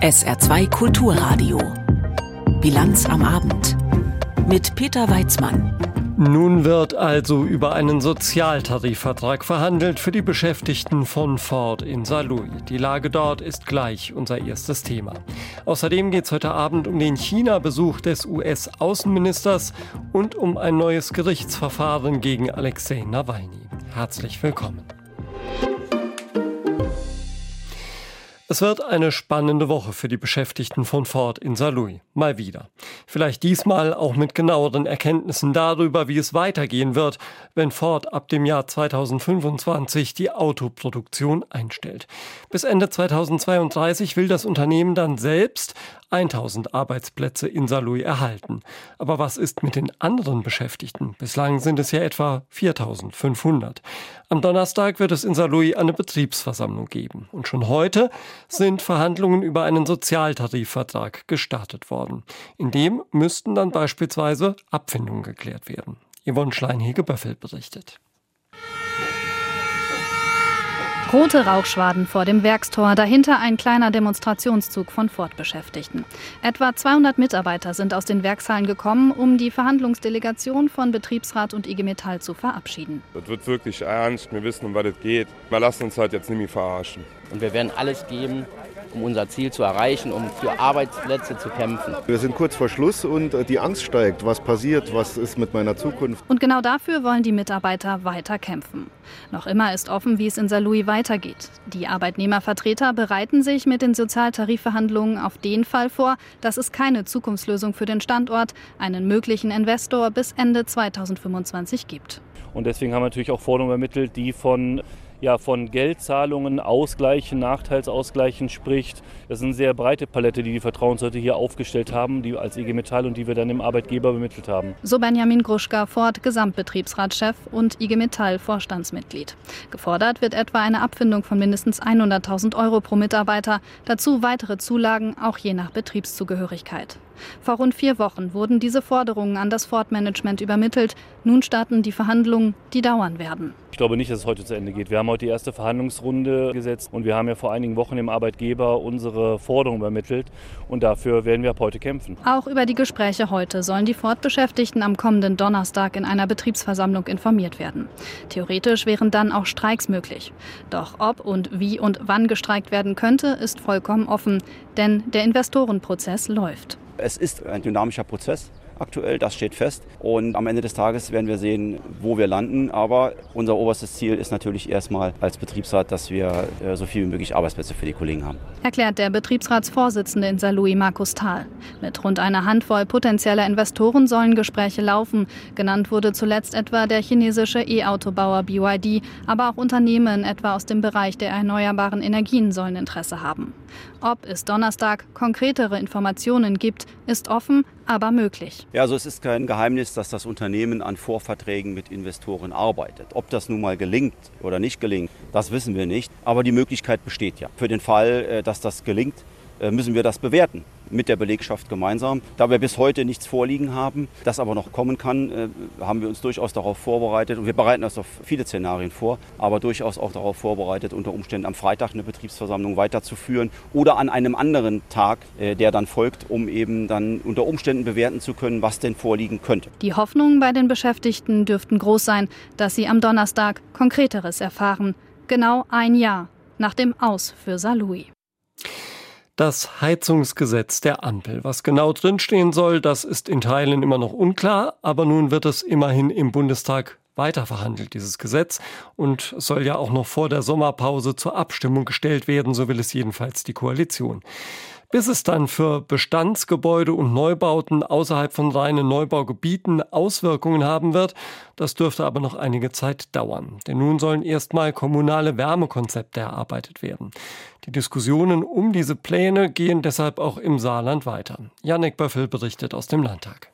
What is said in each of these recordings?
SR2 Kulturradio. Bilanz am Abend. Mit Peter Weizmann. Nun wird also über einen Sozialtarifvertrag verhandelt für die Beschäftigten von Ford in Saarlouis. Die Lage dort ist gleich unser erstes Thema. Außerdem geht es heute Abend um den China-Besuch des US-Außenministers und um ein neues Gerichtsverfahren gegen Alexei Nawalny. Herzlich willkommen. Es wird eine spannende Woche für die Beschäftigten von Ford in Saarlouis. Mal wieder. Vielleicht diesmal auch mit genaueren Erkenntnissen darüber, wie es weitergehen wird, wenn Ford ab dem Jahr 2025 die Autoproduktion einstellt. Bis Ende 2032 will das Unternehmen dann selbst 1000 Arbeitsplätze in Saarlouis erhalten. Aber was ist mit den anderen Beschäftigten? Bislang sind es ja etwa 4500. Am Donnerstag wird es in Saarlouis eine Betriebsversammlung geben. Und schon heute sind Verhandlungen über einen Sozialtarifvertrag gestartet worden. In dem müssten dann beispielsweise Abfindungen geklärt werden. Yvonne Schleinhege-Böffel berichtet. Rote Rauchschwaden vor dem Werkstor, dahinter ein kleiner Demonstrationszug von Ford-Beschäftigten. Etwa 200 Mitarbeiter sind aus den Werkshallen gekommen, um die Verhandlungsdelegation von Betriebsrat und IG Metall zu verabschieden. Das wird wirklich ernst, wir wissen, um was es geht. Wir lassen uns halt jetzt nicht mehr verarschen. Und wir werden alles geben, um unser Ziel zu erreichen, um für Arbeitsplätze zu kämpfen. Wir sind kurz vor Schluss und äh, die Angst steigt. Was passiert? Was ist mit meiner Zukunft? Und genau dafür wollen die Mitarbeiter weiter kämpfen. Noch immer ist offen, wie es in Saarlouis weitergeht. Die Arbeitnehmervertreter bereiten sich mit den Sozialtarifverhandlungen auf den Fall vor, dass es keine Zukunftslösung für den Standort, einen möglichen Investor bis Ende 2025 gibt. Und deswegen haben wir natürlich auch Forderungen ermittelt, die von ja, von Geldzahlungen, Ausgleichen, Nachteilsausgleichen spricht. Das ist eine sehr breite Palette, die die Vertrauensleute hier aufgestellt haben, die als IG Metall und die wir dann dem Arbeitgeber bemittelt haben. So Benjamin Gruschka, Ford Gesamtbetriebsratschef und IG Metall Vorstandsmitglied. Gefordert wird etwa eine Abfindung von mindestens 100.000 Euro pro Mitarbeiter, dazu weitere Zulagen, auch je nach Betriebszugehörigkeit. Vor rund vier Wochen wurden diese Forderungen an das Ford-Management übermittelt. Nun starten die Verhandlungen, die dauern werden. Ich glaube nicht, dass es heute zu Ende geht. Wir haben heute die erste Verhandlungsrunde gesetzt und wir haben ja vor einigen Wochen dem Arbeitgeber unsere Forderungen übermittelt und dafür werden wir ab heute kämpfen. Auch über die Gespräche heute sollen die Ford-Beschäftigten am kommenden Donnerstag in einer Betriebsversammlung informiert werden. Theoretisch wären dann auch Streiks möglich. Doch ob und wie und wann gestreikt werden könnte, ist vollkommen offen, denn der Investorenprozess läuft. Es ist ein dynamischer Prozess aktuell, das steht fest. Und am Ende des Tages werden wir sehen, wo wir landen. Aber unser oberstes Ziel ist natürlich erstmal als Betriebsrat, dass wir äh, so viel wie möglich Arbeitsplätze für die Kollegen haben. Erklärt der Betriebsratsvorsitzende in Saarlouis, Markus Thal. Mit rund einer Handvoll potenzieller Investoren sollen Gespräche laufen. Genannt wurde zuletzt etwa der chinesische E-Autobauer BYD, aber auch Unternehmen etwa aus dem Bereich der erneuerbaren Energien sollen Interesse haben. Ob es Donnerstag konkretere Informationen gibt, ist offen, aber möglich. Ja, also es ist kein Geheimnis, dass das Unternehmen an Vorverträgen mit Investoren arbeitet. Ob das nun mal gelingt oder nicht gelingt, das wissen wir nicht. Aber die Möglichkeit besteht ja. Für den Fall, äh, dass das gelingt, müssen wir das bewerten mit der Belegschaft gemeinsam. Da wir bis heute nichts vorliegen haben, das aber noch kommen kann, äh, haben wir uns durchaus darauf vorbereitet und wir bereiten uns auf viele Szenarien vor, aber durchaus auch darauf vorbereitet, unter Umständen am Freitag eine Betriebsversammlung weiterzuführen oder an einem anderen Tag, äh, der dann folgt, um eben dann unter Umständen bewerten zu können, was denn vorliegen könnte. Die Hoffnungen bei den Beschäftigten dürften groß sein, dass sie am Donnerstag Konkreteres erfahren. Genau ein Jahr nach dem Aus für Saarlouis. Das Heizungsgesetz der Ampel. Was genau drinstehen soll, das ist in Teilen immer noch unklar, aber nun wird es immerhin im Bundestag weiterverhandelt, dieses Gesetz, und soll ja auch noch vor der Sommerpause zur Abstimmung gestellt werden, so will es jedenfalls die Koalition. Bis es dann für Bestandsgebäude und Neubauten außerhalb von reinen Neubaugebieten Auswirkungen haben wird, das dürfte aber noch einige Zeit dauern. Denn nun sollen erstmal kommunale Wärmekonzepte erarbeitet werden. Die Diskussionen um diese Pläne gehen deshalb auch im Saarland weiter. Janek Böffel berichtet aus dem Landtag.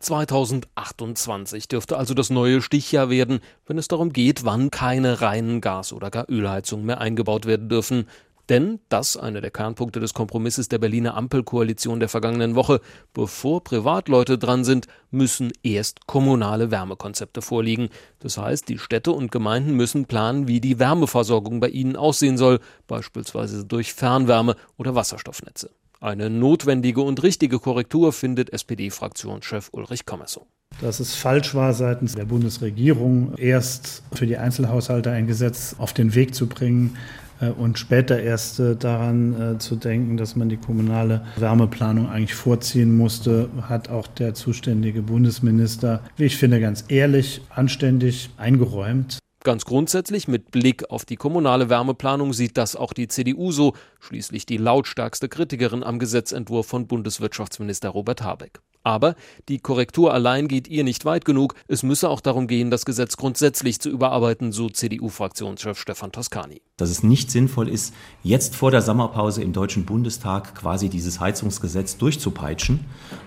2028 dürfte also das neue Stichjahr werden, wenn es darum geht, wann keine reinen Gas- oder gar Ölheizungen mehr eingebaut werden dürfen. Denn, das einer der Kernpunkte des Kompromisses der Berliner Ampelkoalition der vergangenen Woche, bevor Privatleute dran sind, müssen erst kommunale Wärmekonzepte vorliegen. Das heißt, die Städte und Gemeinden müssen planen, wie die Wärmeversorgung bei ihnen aussehen soll, beispielsweise durch Fernwärme oder Wasserstoffnetze. Eine notwendige und richtige Korrektur findet SPD-Fraktionschef Ulrich Kommersow. Dass es falsch war, seitens der Bundesregierung erst für die Einzelhaushalte ein Gesetz auf den Weg zu bringen, und später erst äh, daran äh, zu denken, dass man die kommunale Wärmeplanung eigentlich vorziehen musste, hat auch der zuständige Bundesminister, wie ich finde, ganz ehrlich, anständig eingeräumt. Ganz grundsätzlich mit Blick auf die kommunale Wärmeplanung sieht das auch die CDU so, schließlich die lautstarkste Kritikerin am Gesetzentwurf von Bundeswirtschaftsminister Robert Habeck. Aber die Korrektur allein geht ihr nicht weit genug. Es müsse auch darum gehen, das Gesetz grundsätzlich zu überarbeiten, so CDU-Fraktionschef Stefan Toscani. Dass es nicht sinnvoll ist, jetzt vor der Sommerpause im Deutschen Bundestag quasi dieses Heizungsgesetz durchzupeitschen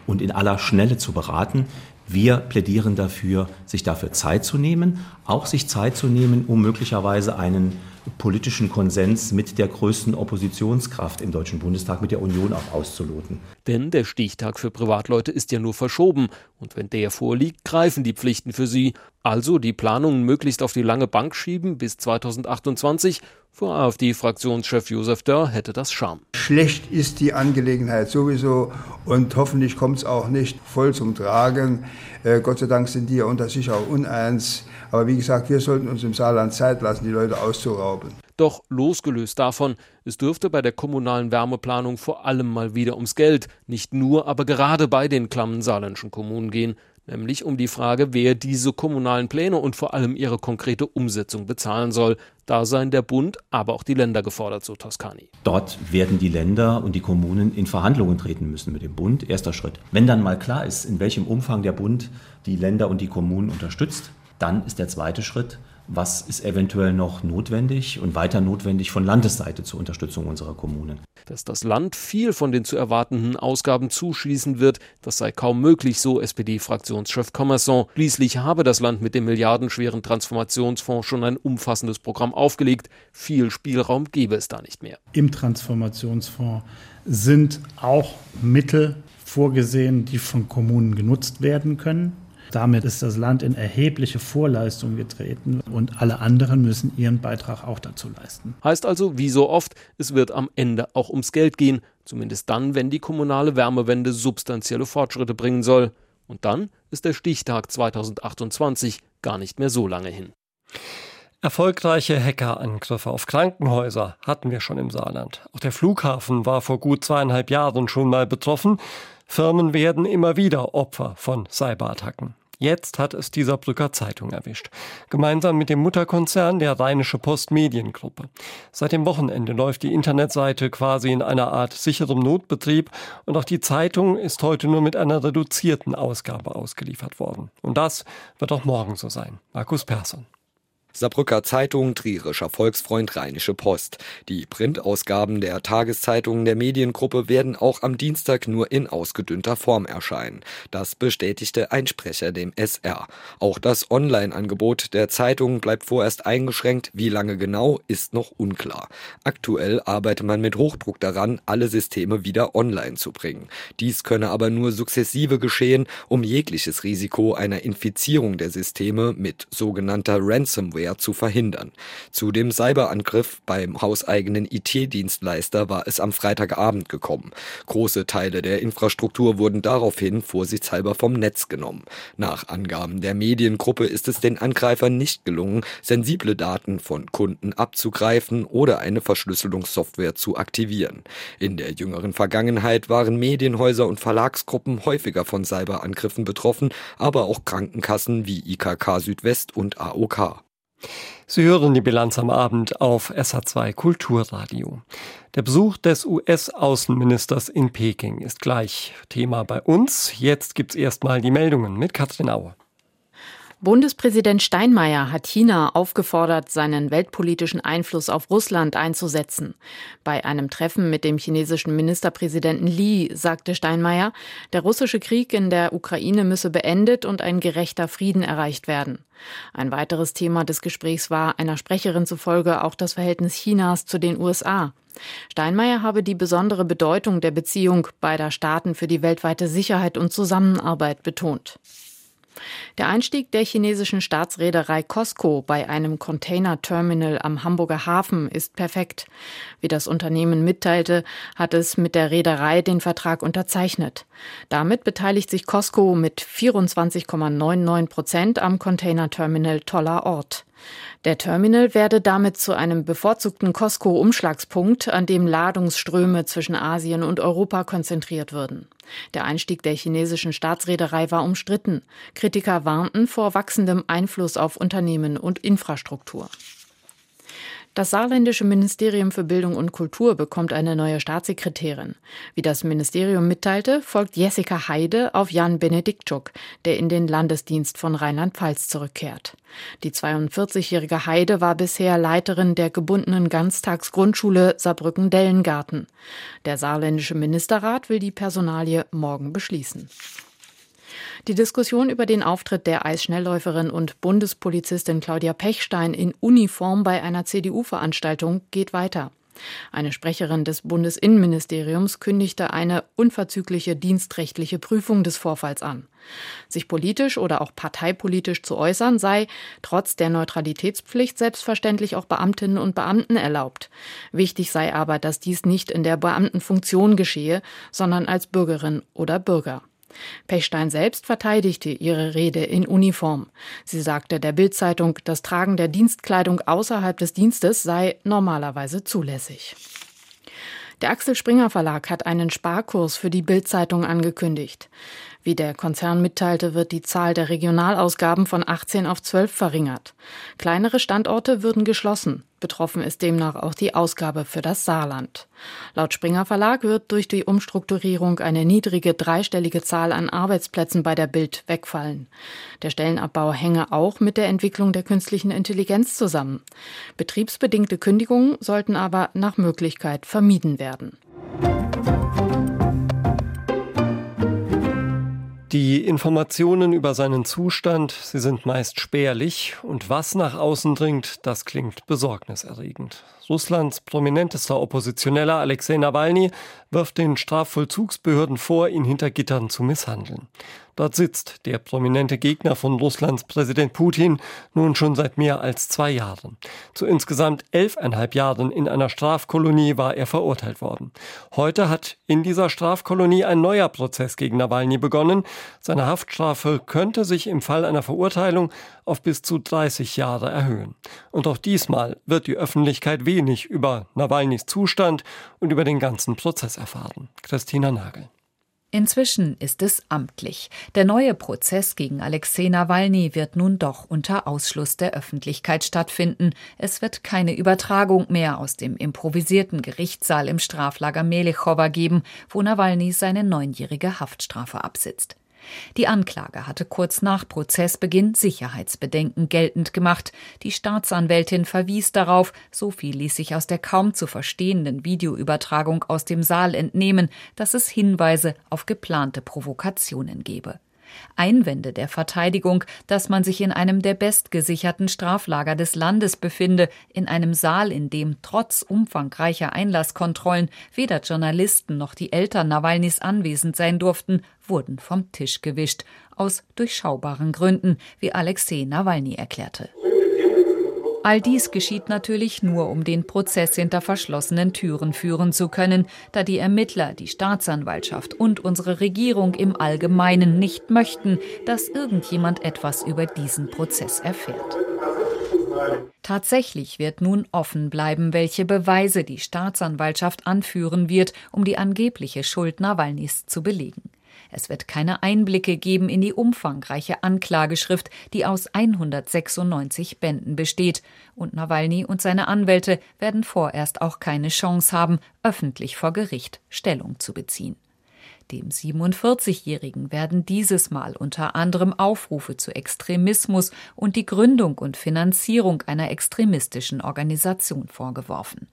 und in aller Schnelle zu beraten. Wir plädieren dafür, sich dafür Zeit zu nehmen, auch sich Zeit zu nehmen, um möglicherweise einen politischen Konsens mit der größten Oppositionskraft im Deutschen Bundestag, mit der Union auch auszuloten. Denn der Stichtag für Privatleute ist ja nur verschoben. Und wenn der vorliegt, greifen die Pflichten für sie. Also die Planungen möglichst auf die lange Bank schieben bis 2028. Vor AfD-Fraktionschef Josef Dörr hätte das Charme. Schlecht ist die Angelegenheit sowieso und hoffentlich kommt es auch nicht voll zum Tragen. Äh, Gott sei Dank sind die ja unter sich auch uneins. Aber wie gesagt, wir sollten uns im Saarland Zeit lassen, die Leute auszurauben. Doch losgelöst davon, es dürfte bei der kommunalen Wärmeplanung vor allem mal wieder ums Geld, nicht nur, aber gerade bei den klammen saarländischen Kommunen gehen, nämlich um die Frage, wer diese kommunalen Pläne und vor allem ihre konkrete Umsetzung bezahlen soll. Da seien der Bund, aber auch die Länder gefordert, so Toscani. Dort werden die Länder und die Kommunen in Verhandlungen treten müssen mit dem Bund. Erster Schritt. Wenn dann mal klar ist, in welchem Umfang der Bund die Länder und die Kommunen unterstützt, dann ist der zweite Schritt, was ist eventuell noch notwendig und weiter notwendig von Landesseite zur Unterstützung unserer Kommunen. Dass das Land viel von den zu erwartenden Ausgaben zuschießen wird, das sei kaum möglich, so SPD-Fraktionschef Commerson. Schließlich habe das Land mit dem milliardenschweren Transformationsfonds schon ein umfassendes Programm aufgelegt. Viel Spielraum gebe es da nicht mehr. Im Transformationsfonds sind auch Mittel vorgesehen, die von Kommunen genutzt werden können. Damit ist das Land in erhebliche Vorleistung getreten und alle anderen müssen ihren Beitrag auch dazu leisten. Heißt also, wie so oft, es wird am Ende auch ums Geld gehen, zumindest dann, wenn die kommunale Wärmewende substanzielle Fortschritte bringen soll. Und dann ist der Stichtag 2028 gar nicht mehr so lange hin. Erfolgreiche Hackerangriffe auf Krankenhäuser hatten wir schon im Saarland. Auch der Flughafen war vor gut zweieinhalb Jahren schon mal betroffen. Firmen werden immer wieder Opfer von Cyberattacken. Jetzt hat es die Saarbrücker Zeitung erwischt. Gemeinsam mit dem Mutterkonzern der Rheinische Post Mediengruppe. Seit dem Wochenende läuft die Internetseite quasi in einer Art sicherem Notbetrieb und auch die Zeitung ist heute nur mit einer reduzierten Ausgabe ausgeliefert worden. Und das wird auch morgen so sein. Markus Persson. Saarbrücker Zeitung, Trierischer Volksfreund, Rheinische Post. Die Printausgaben der Tageszeitungen der Mediengruppe werden auch am Dienstag nur in ausgedünnter Form erscheinen. Das bestätigte ein Sprecher dem SR. Auch das Online-Angebot der Zeitung bleibt vorerst eingeschränkt. Wie lange genau, ist noch unklar. Aktuell arbeitet man mit Hochdruck daran, alle Systeme wieder online zu bringen. Dies könne aber nur sukzessive geschehen, um jegliches Risiko einer Infizierung der Systeme mit sogenannter Ransomware Ransomware zu verhindern. Zu dem Cyberangriff beim hauseigenen IT-Dienstleister war es am Freitagabend gekommen. Große Teile der Infrastruktur wurden daraufhin vorsichtshalber vom Netz genommen. Nach Angaben der Mediengruppe ist es den Angreifern nicht gelungen, sensible Daten von Kunden abzugreifen oder eine Verschlüsselungssoftware zu aktivieren. In der jüngeren Vergangenheit waren Medienhäuser und Verlagsgruppen häufiger von Cyberangriffen betroffen, aber auch Krankenkassen wie IKK Südwest und AOK. Sie hören die Bilanz am Abend auf SA2 Kulturradio. Der Besuch des US-Außenministers in Peking ist gleich Thema bei uns. Jetzt gibt's erstmal die Meldungen mit Katrin Auer. Bundespräsident Steinmeier hat China aufgefordert, seinen weltpolitischen Einfluss auf Russland einzusetzen. Bei einem Treffen mit dem chinesischen Ministerpräsidenten Li sagte Steinmeier, der russische Krieg in der Ukraine müsse beendet und ein gerechter Frieden erreicht werden. Ein weiteres Thema des Gesprächs war einer Sprecherin zufolge auch das Verhältnis Chinas zu den USA. Steinmeier habe die besondere Bedeutung der Beziehung beider Staaten für die weltweite Sicherheit und Zusammenarbeit betont. Der Einstieg der chinesischen Staatsreederei COSCO bei einem Containerterminal am Hamburger Hafen ist perfekt. Wie das Unternehmen mitteilte, hat es mit der Reederei den Vertrag unterzeichnet. Damit beteiligt sich COSCO mit 24,99 Prozent am Containerterminal Toller Ort. Der Terminal werde damit zu einem bevorzugten Costco-Umschlagspunkt, an dem Ladungsströme zwischen Asien und Europa konzentriert würden. Der Einstieg der chinesischen Staatsreederei war umstritten. Kritiker warnten vor wachsendem Einfluss auf Unternehmen und Infrastruktur. Das saarländische Ministerium für Bildung und Kultur bekommt eine neue Staatssekretärin. Wie das Ministerium mitteilte, folgt Jessica Heide auf Jan Benediktschuk, der in den Landesdienst von Rheinland-Pfalz zurückkehrt. Die 42-jährige Heide war bisher Leiterin der gebundenen Ganztagsgrundschule Saarbrücken-Dellengarten. Der saarländische Ministerrat will die Personalie morgen beschließen. Die Diskussion über den Auftritt der Eisschnellläuferin und Bundespolizistin Claudia Pechstein in Uniform bei einer CDU-Veranstaltung geht weiter. Eine Sprecherin des Bundesinnenministeriums kündigte eine unverzügliche dienstrechtliche Prüfung des Vorfalls an. Sich politisch oder auch parteipolitisch zu äußern sei trotz der Neutralitätspflicht selbstverständlich auch Beamtinnen und Beamten erlaubt. Wichtig sei aber, dass dies nicht in der Beamtenfunktion geschehe, sondern als Bürgerin oder Bürger. Pechstein selbst verteidigte ihre Rede in Uniform. Sie sagte der Bildzeitung, das Tragen der Dienstkleidung außerhalb des Dienstes sei normalerweise zulässig. Der Axel Springer Verlag hat einen Sparkurs für die Bildzeitung angekündigt. Wie der Konzern mitteilte, wird die Zahl der Regionalausgaben von 18 auf 12 verringert. Kleinere Standorte würden geschlossen. Betroffen ist demnach auch die Ausgabe für das Saarland. Laut Springer Verlag wird durch die Umstrukturierung eine niedrige dreistellige Zahl an Arbeitsplätzen bei der Bild wegfallen. Der Stellenabbau hänge auch mit der Entwicklung der künstlichen Intelligenz zusammen. Betriebsbedingte Kündigungen sollten aber nach Möglichkeit vermieden werden. Die Informationen über seinen Zustand, sie sind meist spärlich und was nach außen dringt, das klingt besorgniserregend. Russlands prominentester Oppositioneller Alexei Nawalny wirft den Strafvollzugsbehörden vor, ihn hinter Gittern zu misshandeln. Dort sitzt der prominente Gegner von Russlands Präsident Putin nun schon seit mehr als zwei Jahren. Zu insgesamt elfeinhalb Jahren in einer Strafkolonie war er verurteilt worden. Heute hat in dieser Strafkolonie ein neuer Prozess gegen Nawalny begonnen. Seine Haftstrafe könnte sich im Fall einer Verurteilung auf bis zu 30 Jahre erhöhen. Und auch diesmal wird die Öffentlichkeit wenig über Nawalnys Zustand und über den ganzen Prozess erfahren. Christina Nagel. Inzwischen ist es amtlich. Der neue Prozess gegen Alexei Nawalny wird nun doch unter Ausschluss der Öffentlichkeit stattfinden. Es wird keine Übertragung mehr aus dem improvisierten Gerichtssaal im Straflager Melechowa geben, wo Nawalny seine neunjährige Haftstrafe absitzt. Die Anklage hatte kurz nach Prozessbeginn Sicherheitsbedenken geltend gemacht. Die Staatsanwältin verwies darauf, so viel ließ sich aus der kaum zu verstehenden Videoübertragung aus dem Saal entnehmen, dass es Hinweise auf geplante Provokationen gebe. Einwände der Verteidigung, dass man sich in einem der bestgesicherten Straflager des Landes befinde, in einem Saal, in dem trotz umfangreicher Einlasskontrollen weder Journalisten noch die Eltern Nawalnys anwesend sein durften, wurden vom Tisch gewischt, aus durchschaubaren Gründen, wie Alexei Nawalny erklärte. All dies geschieht natürlich nur, um den Prozess hinter verschlossenen Türen führen zu können, da die Ermittler, die Staatsanwaltschaft und unsere Regierung im Allgemeinen nicht möchten, dass irgendjemand etwas über diesen Prozess erfährt. Tatsächlich wird nun offen bleiben, welche Beweise die Staatsanwaltschaft anführen wird, um die angebliche Schuld Nawalnys zu belegen. Es wird keine Einblicke geben in die umfangreiche Anklageschrift, die aus 196 Bänden besteht. Und Nawalny und seine Anwälte werden vorerst auch keine Chance haben, öffentlich vor Gericht Stellung zu beziehen. Dem 47-Jährigen werden dieses Mal unter anderem Aufrufe zu Extremismus und die Gründung und Finanzierung einer extremistischen Organisation vorgeworfen.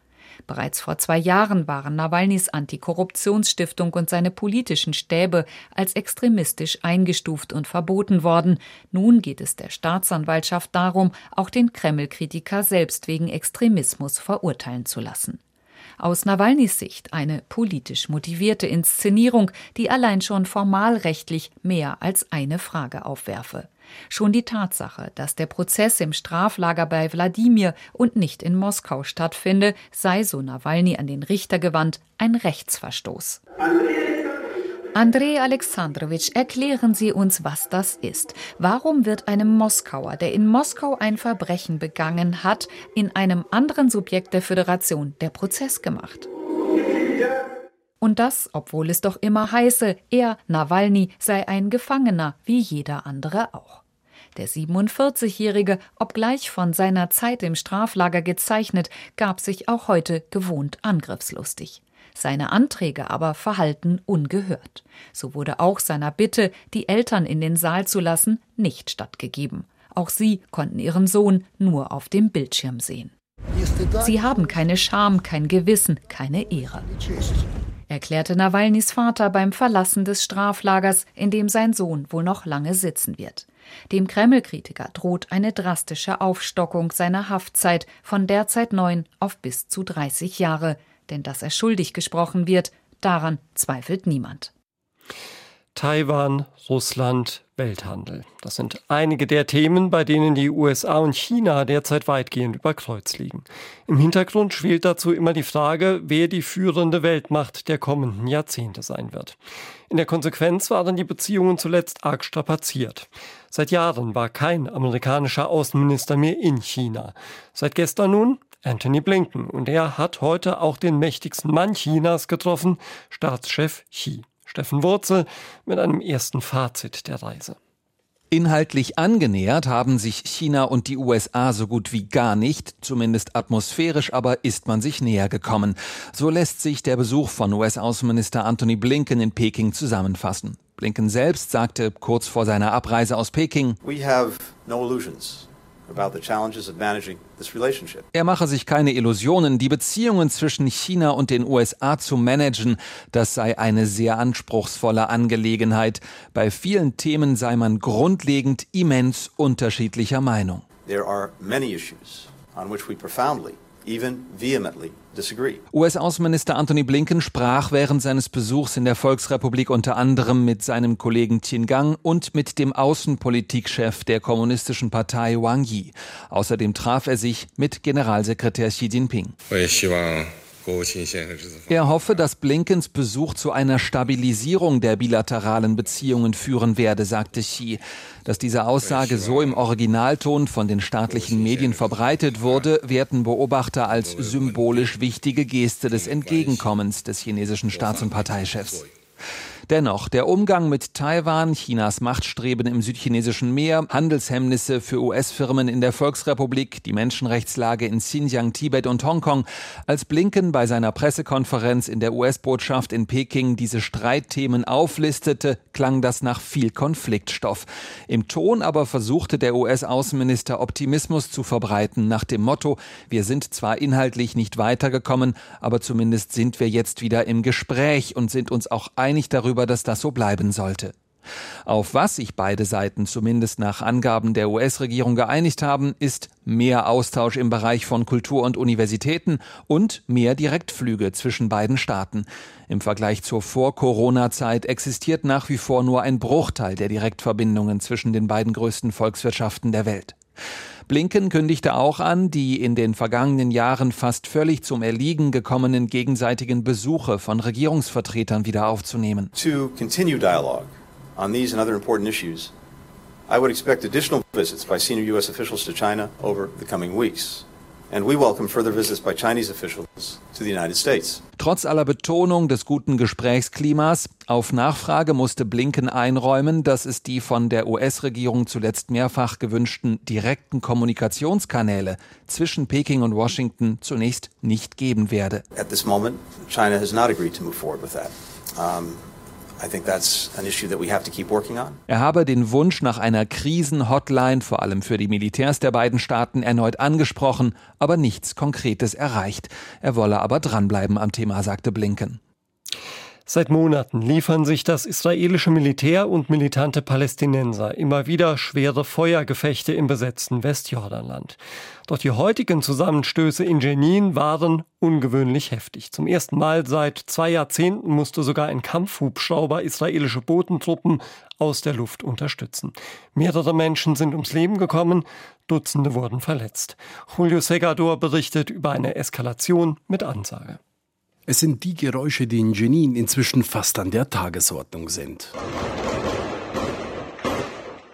Bereits vor zwei Jahren waren Nawalnys Antikorruptionsstiftung und seine politischen Stäbe als extremistisch eingestuft und verboten worden. Nun geht es der Staatsanwaltschaft darum, auch den Kreml-Kritiker selbst wegen Extremismus verurteilen zu lassen. Aus Nawalnys Sicht eine politisch motivierte Inszenierung, die allein schon formalrechtlich mehr als eine Frage aufwerfe. Schon die Tatsache, dass der Prozess im Straflager bei Wladimir und nicht in Moskau stattfinde, sei, so Nawalny an den Richter gewandt, ein Rechtsverstoß. Andrei Alexandrowitsch, erklären Sie uns, was das ist. Warum wird einem Moskauer, der in Moskau ein Verbrechen begangen hat, in einem anderen Subjekt der Föderation der Prozess gemacht? Und das, obwohl es doch immer heiße, er, Nawalny, sei ein Gefangener, wie jeder andere auch. Der 47-Jährige, obgleich von seiner Zeit im Straflager gezeichnet, gab sich auch heute gewohnt angriffslustig. Seine Anträge aber verhalten ungehört. So wurde auch seiner Bitte, die Eltern in den Saal zu lassen, nicht stattgegeben. Auch sie konnten ihren Sohn nur auf dem Bildschirm sehen. Sie haben keine Scham, kein Gewissen, keine Ehre, erklärte Nawalnys Vater beim Verlassen des Straflagers, in dem sein Sohn wohl noch lange sitzen wird. Dem Kreml-Kritiker droht eine drastische Aufstockung seiner Haftzeit von derzeit neun auf bis zu 30 Jahre, denn dass er schuldig gesprochen wird, daran zweifelt niemand. Taiwan, Russland, Welthandel. Das sind einige der Themen, bei denen die USA und China derzeit weitgehend über Kreuz liegen. Im Hintergrund schwelt dazu immer die Frage, wer die führende Weltmacht der kommenden Jahrzehnte sein wird. In der Konsequenz waren die Beziehungen zuletzt arg strapaziert. Seit Jahren war kein amerikanischer Außenminister mehr in China. Seit gestern nun Anthony Blinken. Und er hat heute auch den mächtigsten Mann Chinas getroffen, Staatschef Xi. Steffen Wurzel mit einem ersten Fazit der Reise. Inhaltlich angenähert haben sich China und die USA so gut wie gar nicht, zumindest atmosphärisch aber ist man sich näher gekommen. So lässt sich der Besuch von US-Außenminister Anthony Blinken in Peking zusammenfassen. Blinken selbst sagte kurz vor seiner Abreise aus Peking, We have no illusions. Er mache sich keine Illusionen, die Beziehungen zwischen China und den USA zu managen, das sei eine sehr anspruchsvolle Angelegenheit. Bei vielen Themen sei man grundlegend immens unterschiedlicher Meinung. There are many issues on which we profoundly US-Außenminister Anthony Blinken sprach während seines Besuchs in der Volksrepublik unter anderem mit seinem Kollegen Qin Gang und mit dem Außenpolitikchef der kommunistischen Partei Wang Yi. Außerdem traf er sich mit Generalsekretär Xi Jinping. Er hoffe, dass Blinkens Besuch zu einer Stabilisierung der bilateralen Beziehungen führen werde, sagte Xi. Dass diese Aussage so im Originalton von den staatlichen Medien verbreitet wurde, werten Beobachter als symbolisch wichtige Geste des Entgegenkommens des chinesischen Staats- und Parteichefs. Dennoch, der Umgang mit Taiwan, Chinas Machtstreben im südchinesischen Meer, Handelshemmnisse für US-Firmen in der Volksrepublik, die Menschenrechtslage in Xinjiang, Tibet und Hongkong. Als Blinken bei seiner Pressekonferenz in der US-Botschaft in Peking diese Streitthemen auflistete, klang das nach viel Konfliktstoff. Im Ton aber versuchte der US-Außenminister Optimismus zu verbreiten nach dem Motto, wir sind zwar inhaltlich nicht weitergekommen, aber zumindest sind wir jetzt wieder im Gespräch und sind uns auch einig darüber, darüber, dass das so bleiben sollte. Auf was sich beide Seiten zumindest nach Angaben der US-Regierung geeinigt haben, ist mehr Austausch im Bereich von Kultur und Universitäten und mehr Direktflüge zwischen beiden Staaten. Im Vergleich zur Vor-Corona-Zeit existiert nach wie vor nur ein Bruchteil der Direktverbindungen zwischen den beiden größten Volkswirtschaften der Welt. Blinken kündigte auch an, die in den vergangenen Jahren fast völlig zum Erliegen gekommenen gegenseitigen Besuche von Regierungsvertretern wieder aufzunehmen. To continue dialogue on these and other important issues, I would expect additional visits by senior US officials to China over the coming weeks. And we welcome further visits by Chinese officials to the United States. Trotz aller Betonung des guten Gesprächsklimas, auf Nachfrage musste Blinken einräumen, dass es die von der US-Regierung zuletzt mehrfach gewünschten direkten Kommunikationskanäle zwischen Peking und Washington zunächst nicht geben werde. At this moment, China has not agreed to move forward with that. Um, er habe den Wunsch nach einer Krisenhotline, vor allem für die Militärs der beiden Staaten, erneut angesprochen, aber nichts Konkretes erreicht. Er wolle aber dranbleiben am Thema, sagte Blinken. Seit Monaten liefern sich das israelische Militär und militante Palästinenser immer wieder schwere Feuergefechte im besetzten Westjordanland. Doch die heutigen Zusammenstöße in Jenin waren ungewöhnlich heftig. Zum ersten Mal seit zwei Jahrzehnten musste sogar ein Kampfhubschrauber israelische Bodentruppen aus der Luft unterstützen. Mehrere Menschen sind ums Leben gekommen, Dutzende wurden verletzt. Julio Segador berichtet über eine Eskalation mit Ansage. Es sind die Geräusche, die in Jenin inzwischen fast an der Tagesordnung sind.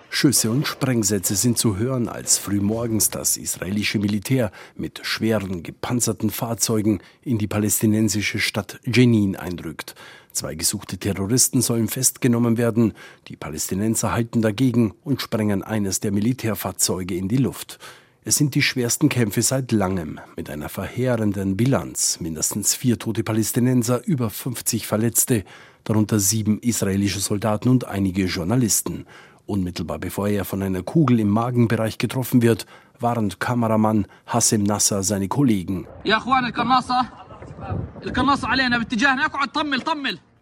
Schüsse und Sprengsätze sind zu hören, als frühmorgens das israelische Militär mit schweren, gepanzerten Fahrzeugen in die palästinensische Stadt Jenin einrückt. Zwei gesuchte Terroristen sollen festgenommen werden. Die Palästinenser halten dagegen und sprengen eines der Militärfahrzeuge in die Luft. Es sind die schwersten Kämpfe seit langem, mit einer verheerenden Bilanz. Mindestens vier tote Palästinenser, über 50 Verletzte, darunter sieben israelische Soldaten und einige Journalisten. Unmittelbar bevor er von einer Kugel im Magenbereich getroffen wird, warnt Kameramann Hassim Nasser seine Kollegen.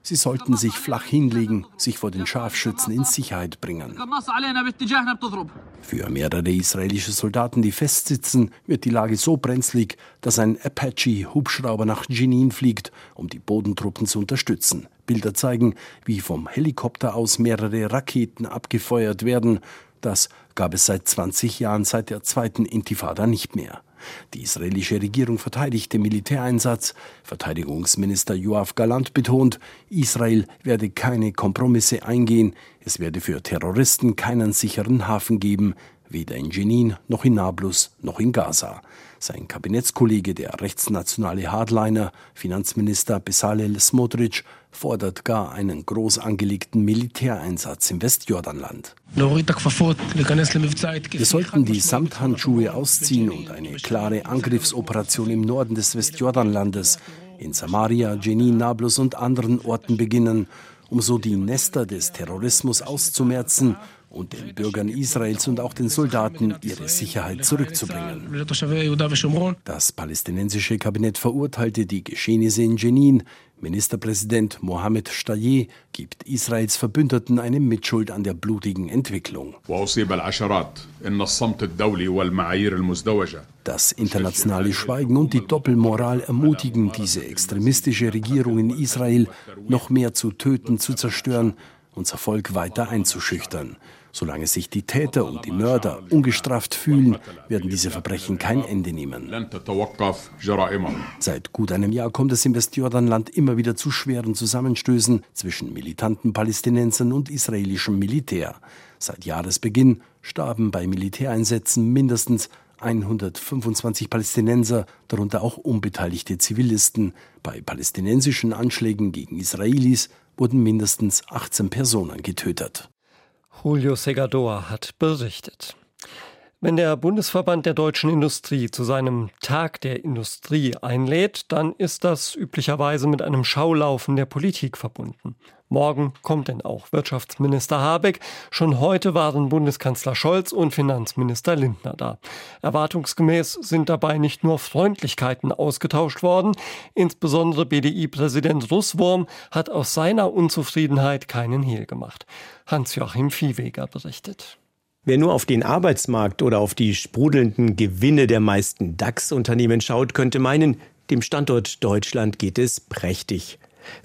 Sie sollten sich flach hinlegen, sich vor den Scharfschützen in Sicherheit bringen. Für mehrere israelische Soldaten, die festsitzen, wird die Lage so brenzlig, dass ein Apache-Hubschrauber nach Jenin fliegt, um die Bodentruppen zu unterstützen. Bilder zeigen, wie vom Helikopter aus mehrere Raketen abgefeuert werden. Das gab es seit 20 Jahren, seit der zweiten Intifada nicht mehr. Die israelische Regierung verteidigt den Militäreinsatz. Verteidigungsminister Joachim Galant betont, Israel werde keine Kompromisse eingehen. Es werde für Terroristen keinen sicheren Hafen geben, weder in Jenin noch in Nablus noch in Gaza. Sein Kabinettskollege, der rechtsnationale Hardliner, Finanzminister Bezalel Smotrich, fordert gar einen groß angelegten Militäreinsatz im Westjordanland. Wir sollten die Samthandschuhe ausziehen und eine klare Angriffsoperation im Norden des Westjordanlandes, in Samaria, Jenin, Nablus und anderen Orten beginnen, um so die Nester des Terrorismus auszumerzen und den Bürgern Israels und auch den Soldaten ihre Sicherheit zurückzubringen. Das palästinensische Kabinett verurteilte die Geschehnisse in Jenin. Ministerpräsident Mohammed Shtayyeh gibt Israels Verbündeten eine Mitschuld an der blutigen Entwicklung. Das internationale Schweigen und die Doppelmoral ermutigen diese extremistische Regierung in Israel, noch mehr zu töten, zu zerstören, unser Volk weiter einzuschüchtern. Solange sich die Täter und die Mörder ungestraft fühlen, werden diese Verbrechen kein Ende nehmen. Seit gut einem Jahr kommt es im Westjordanland immer wieder zu schweren Zusammenstößen zwischen militanten Palästinensern und israelischem Militär. Seit Jahresbeginn starben bei Militäreinsätzen mindestens 125 Palästinenser, darunter auch unbeteiligte Zivilisten. Bei palästinensischen Anschlägen gegen Israelis wurden mindestens 18 Personen getötet. Julio Segador hat berichtet. Wenn der Bundesverband der deutschen Industrie zu seinem Tag der Industrie einlädt, dann ist das üblicherweise mit einem Schaulaufen der Politik verbunden. Morgen kommt denn auch Wirtschaftsminister Habeck. Schon heute waren Bundeskanzler Scholz und Finanzminister Lindner da. Erwartungsgemäß sind dabei nicht nur Freundlichkeiten ausgetauscht worden. Insbesondere BDI-Präsident Russwurm hat aus seiner Unzufriedenheit keinen Hehl gemacht. Hans-Joachim Viehweger berichtet. Wer nur auf den Arbeitsmarkt oder auf die sprudelnden Gewinne der meisten DAX-Unternehmen schaut, könnte meinen, dem Standort Deutschland geht es prächtig.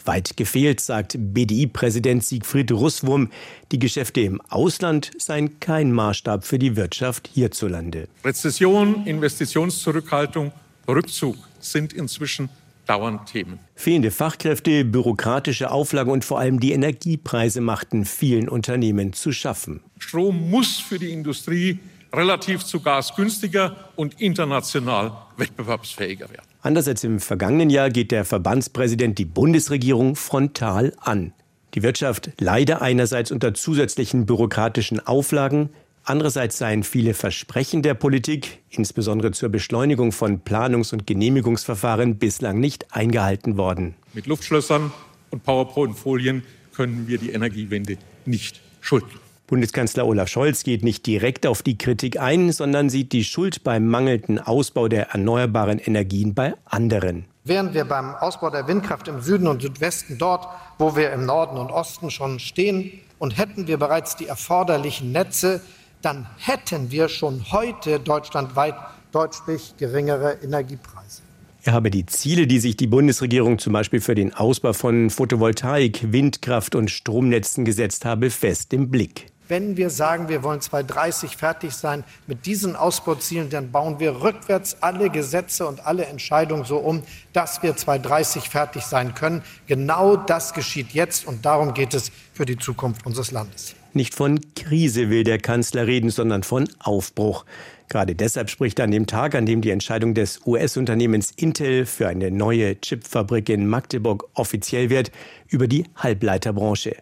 Weit gefehlt, sagt BDI-Präsident Siegfried Russwurm, die Geschäfte im Ausland seien kein Maßstab für die Wirtschaft hierzulande. Rezession, Investitionszurückhaltung, Rückzug sind inzwischen dauernd Themen. Fehlende Fachkräfte, bürokratische Auflagen und vor allem die Energiepreise machten vielen Unternehmen zu schaffen. Strom muss für die Industrie relativ zu Gas günstiger und international wettbewerbsfähiger werden. Anders als im vergangenen Jahr geht der Verbandspräsident die Bundesregierung frontal an. Die Wirtschaft leide einerseits unter zusätzlichen bürokratischen Auflagen, andererseits seien viele Versprechen der Politik, insbesondere zur Beschleunigung von Planungs- und Genehmigungsverfahren, bislang nicht eingehalten worden. Mit Luftschlössern und PowerPoint-Folien können wir die Energiewende nicht schulden. Bundeskanzler Olaf Scholz geht nicht direkt auf die Kritik ein, sondern sieht die Schuld beim mangelnden Ausbau der erneuerbaren Energien bei anderen. Wären wir beim Ausbau der Windkraft im Süden und Südwesten dort, wo wir im Norden und Osten schon stehen, und hätten wir bereits die erforderlichen Netze, dann hätten wir schon heute deutschlandweit deutlich geringere Energiepreise. Er habe die Ziele, die sich die Bundesregierung zum Beispiel für den Ausbau von Photovoltaik, Windkraft und Stromnetzen gesetzt habe, fest im Blick. Wenn wir sagen, wir wollen 2030 fertig sein mit diesen Ausbauzielen, dann bauen wir rückwärts alle Gesetze und alle Entscheidungen so um, dass wir 2030 fertig sein können. Genau das geschieht jetzt und darum geht es für die Zukunft unseres Landes. Nicht von Krise will der Kanzler reden, sondern von Aufbruch. Gerade deshalb spricht er an dem Tag, an dem die Entscheidung des US-Unternehmens Intel für eine neue Chipfabrik in Magdeburg offiziell wird, über die Halbleiterbranche.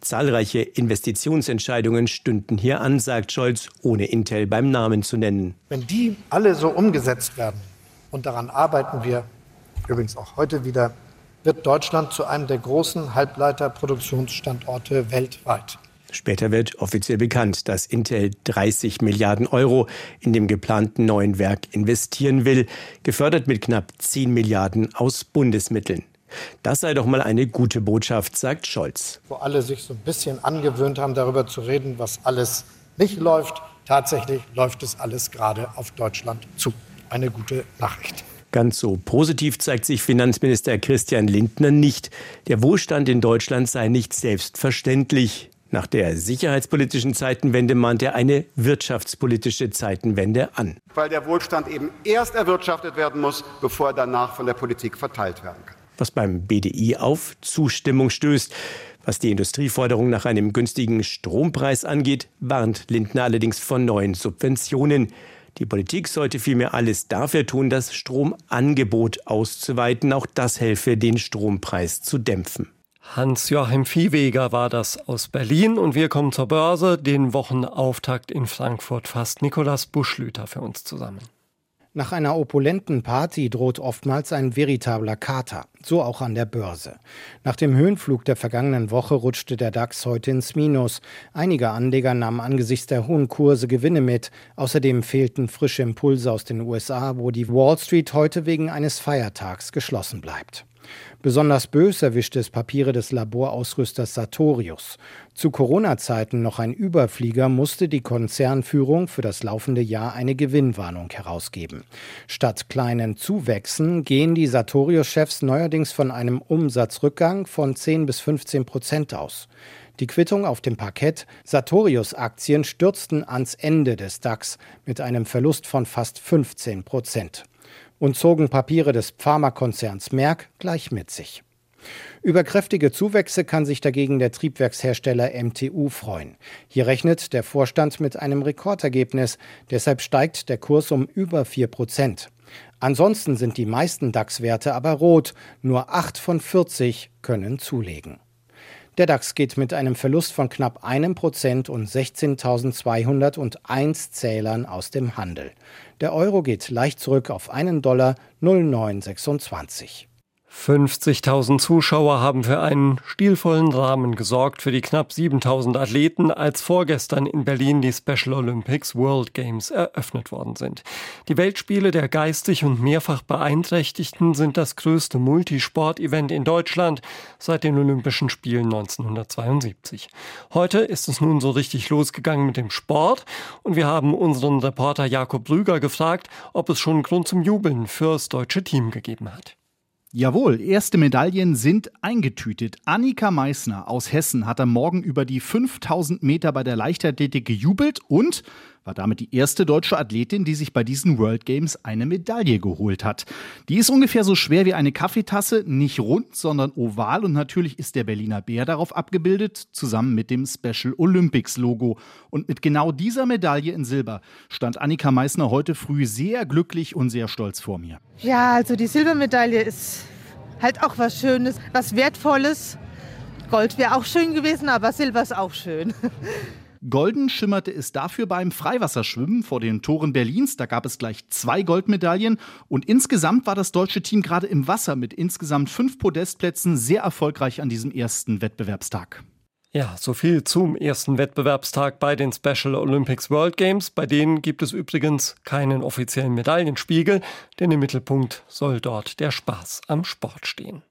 Zahlreiche Investitionsentscheidungen stünden hier an, sagt Scholz, ohne Intel beim Namen zu nennen. Wenn die alle so umgesetzt werden, und daran arbeiten wir übrigens auch heute wieder, wird Deutschland zu einem der großen Halbleiterproduktionsstandorte weltweit. Später wird offiziell bekannt, dass Intel 30 Milliarden Euro in dem geplanten neuen Werk investieren will, gefördert mit knapp 10 Milliarden aus Bundesmitteln. Das sei doch mal eine gute Botschaft, sagt Scholz. Wo alle sich so ein bisschen angewöhnt haben, darüber zu reden, was alles nicht läuft. Tatsächlich läuft es alles gerade auf Deutschland zu. Eine gute Nachricht. Ganz so positiv zeigt sich Finanzminister Christian Lindner nicht. Der Wohlstand in Deutschland sei nicht selbstverständlich. Nach der sicherheitspolitischen Zeitenwende mahnt er eine wirtschaftspolitische Zeitenwende an. Weil der Wohlstand eben erst erwirtschaftet werden muss, bevor er danach von der Politik verteilt werden kann. Was beim BDI auf Zustimmung stößt. Was die Industrieforderung nach einem günstigen Strompreis angeht, warnt Lindner allerdings von neuen Subventionen. Die Politik sollte vielmehr alles dafür tun, das Stromangebot auszuweiten. Auch das helfe, den Strompreis zu dämpfen. Hans-Joachim Viehweger war das aus Berlin und wir kommen zur Börse. Den Wochenauftakt in Frankfurt fasst Nikolaus Buschlüter für uns zusammen. Nach einer opulenten Party droht oftmals ein veritabler Kater, so auch an der Börse. Nach dem Höhenflug der vergangenen Woche rutschte der DAX heute ins Minus. Einige Anleger nahmen angesichts der hohen Kurse Gewinne mit. Außerdem fehlten frische Impulse aus den USA, wo die Wall Street heute wegen eines Feiertags geschlossen bleibt. Besonders bös erwischte es Papiere des Laborausrüsters Sartorius. Zu Corona-Zeiten noch ein Überflieger musste die Konzernführung für das laufende Jahr eine Gewinnwarnung herausgeben. Statt kleinen Zuwächsen gehen die Sartorius-Chefs neuerdings von einem Umsatzrückgang von 10 bis 15 Prozent aus. Die Quittung auf dem Parkett. Sartorius-Aktien stürzten ans Ende des DAX mit einem Verlust von fast 15 Prozent und zogen Papiere des Pharmakonzerns Merck gleich mit sich. Über kräftige Zuwächse kann sich dagegen der Triebwerkshersteller MTU freuen. Hier rechnet der Vorstand mit einem Rekordergebnis, deshalb steigt der Kurs um über 4 Prozent. Ansonsten sind die meisten DAX-Werte aber rot, nur 8 von 40 können zulegen. Der DAX geht mit einem Verlust von knapp einem Prozent und 16.201 Zählern aus dem Handel. Der Euro geht leicht zurück auf einen Dollar 0,926. 50.000 Zuschauer haben für einen stilvollen Rahmen gesorgt für die knapp 7.000 Athleten, als vorgestern in Berlin die Special Olympics World Games eröffnet worden sind. Die Weltspiele der geistig und mehrfach Beeinträchtigten sind das größte Multisport-Event in Deutschland seit den Olympischen Spielen 1972. Heute ist es nun so richtig losgegangen mit dem Sport und wir haben unseren Reporter Jakob Brüger gefragt, ob es schon Grund zum Jubeln fürs deutsche Team gegeben hat. Jawohl, erste Medaillen sind eingetütet. Annika Meissner aus Hessen hat am Morgen über die 5000 Meter bei der Leichtathletik gejubelt und war damit die erste deutsche Athletin, die sich bei diesen World Games eine Medaille geholt hat. Die ist ungefähr so schwer wie eine Kaffeetasse, nicht rund, sondern oval und natürlich ist der Berliner Bär darauf abgebildet, zusammen mit dem Special Olympics Logo. Und mit genau dieser Medaille in Silber stand Annika Meissner heute früh sehr glücklich und sehr stolz vor mir. Ja, also die Silbermedaille ist halt auch was Schönes, was Wertvolles. Gold wäre auch schön gewesen, aber Silber ist auch schön. Golden schimmerte es dafür beim Freiwasserschwimmen vor den Toren Berlins. Da gab es gleich zwei Goldmedaillen. Und insgesamt war das deutsche Team gerade im Wasser mit insgesamt fünf Podestplätzen sehr erfolgreich an diesem ersten Wettbewerbstag. Ja, so viel zum ersten Wettbewerbstag bei den Special Olympics World Games. Bei denen gibt es übrigens keinen offiziellen Medaillenspiegel, denn im Mittelpunkt soll dort der Spaß am Sport stehen.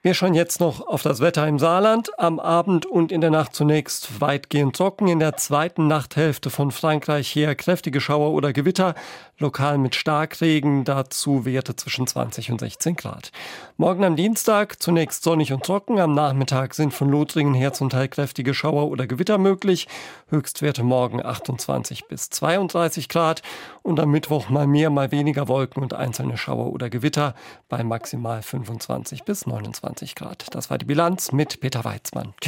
Wir schauen jetzt noch auf das Wetter im Saarland. Am Abend und in der Nacht zunächst weitgehend trocken. In der zweiten Nachthälfte von Frankreich her kräftige Schauer oder Gewitter. Lokal mit Starkregen. Dazu Werte zwischen 20 und 16 Grad. Morgen am Dienstag zunächst sonnig und trocken. Am Nachmittag sind von Lothringen her zum Teil kräftige Schauer oder Gewitter möglich. Höchstwerte morgen 28 bis 32 Grad. Und am Mittwoch mal mehr, mal weniger Wolken und einzelne Schauer oder Gewitter bei maximal 25 bis 29 Grad. Das war die Bilanz mit Peter Weizmann. Tschüss.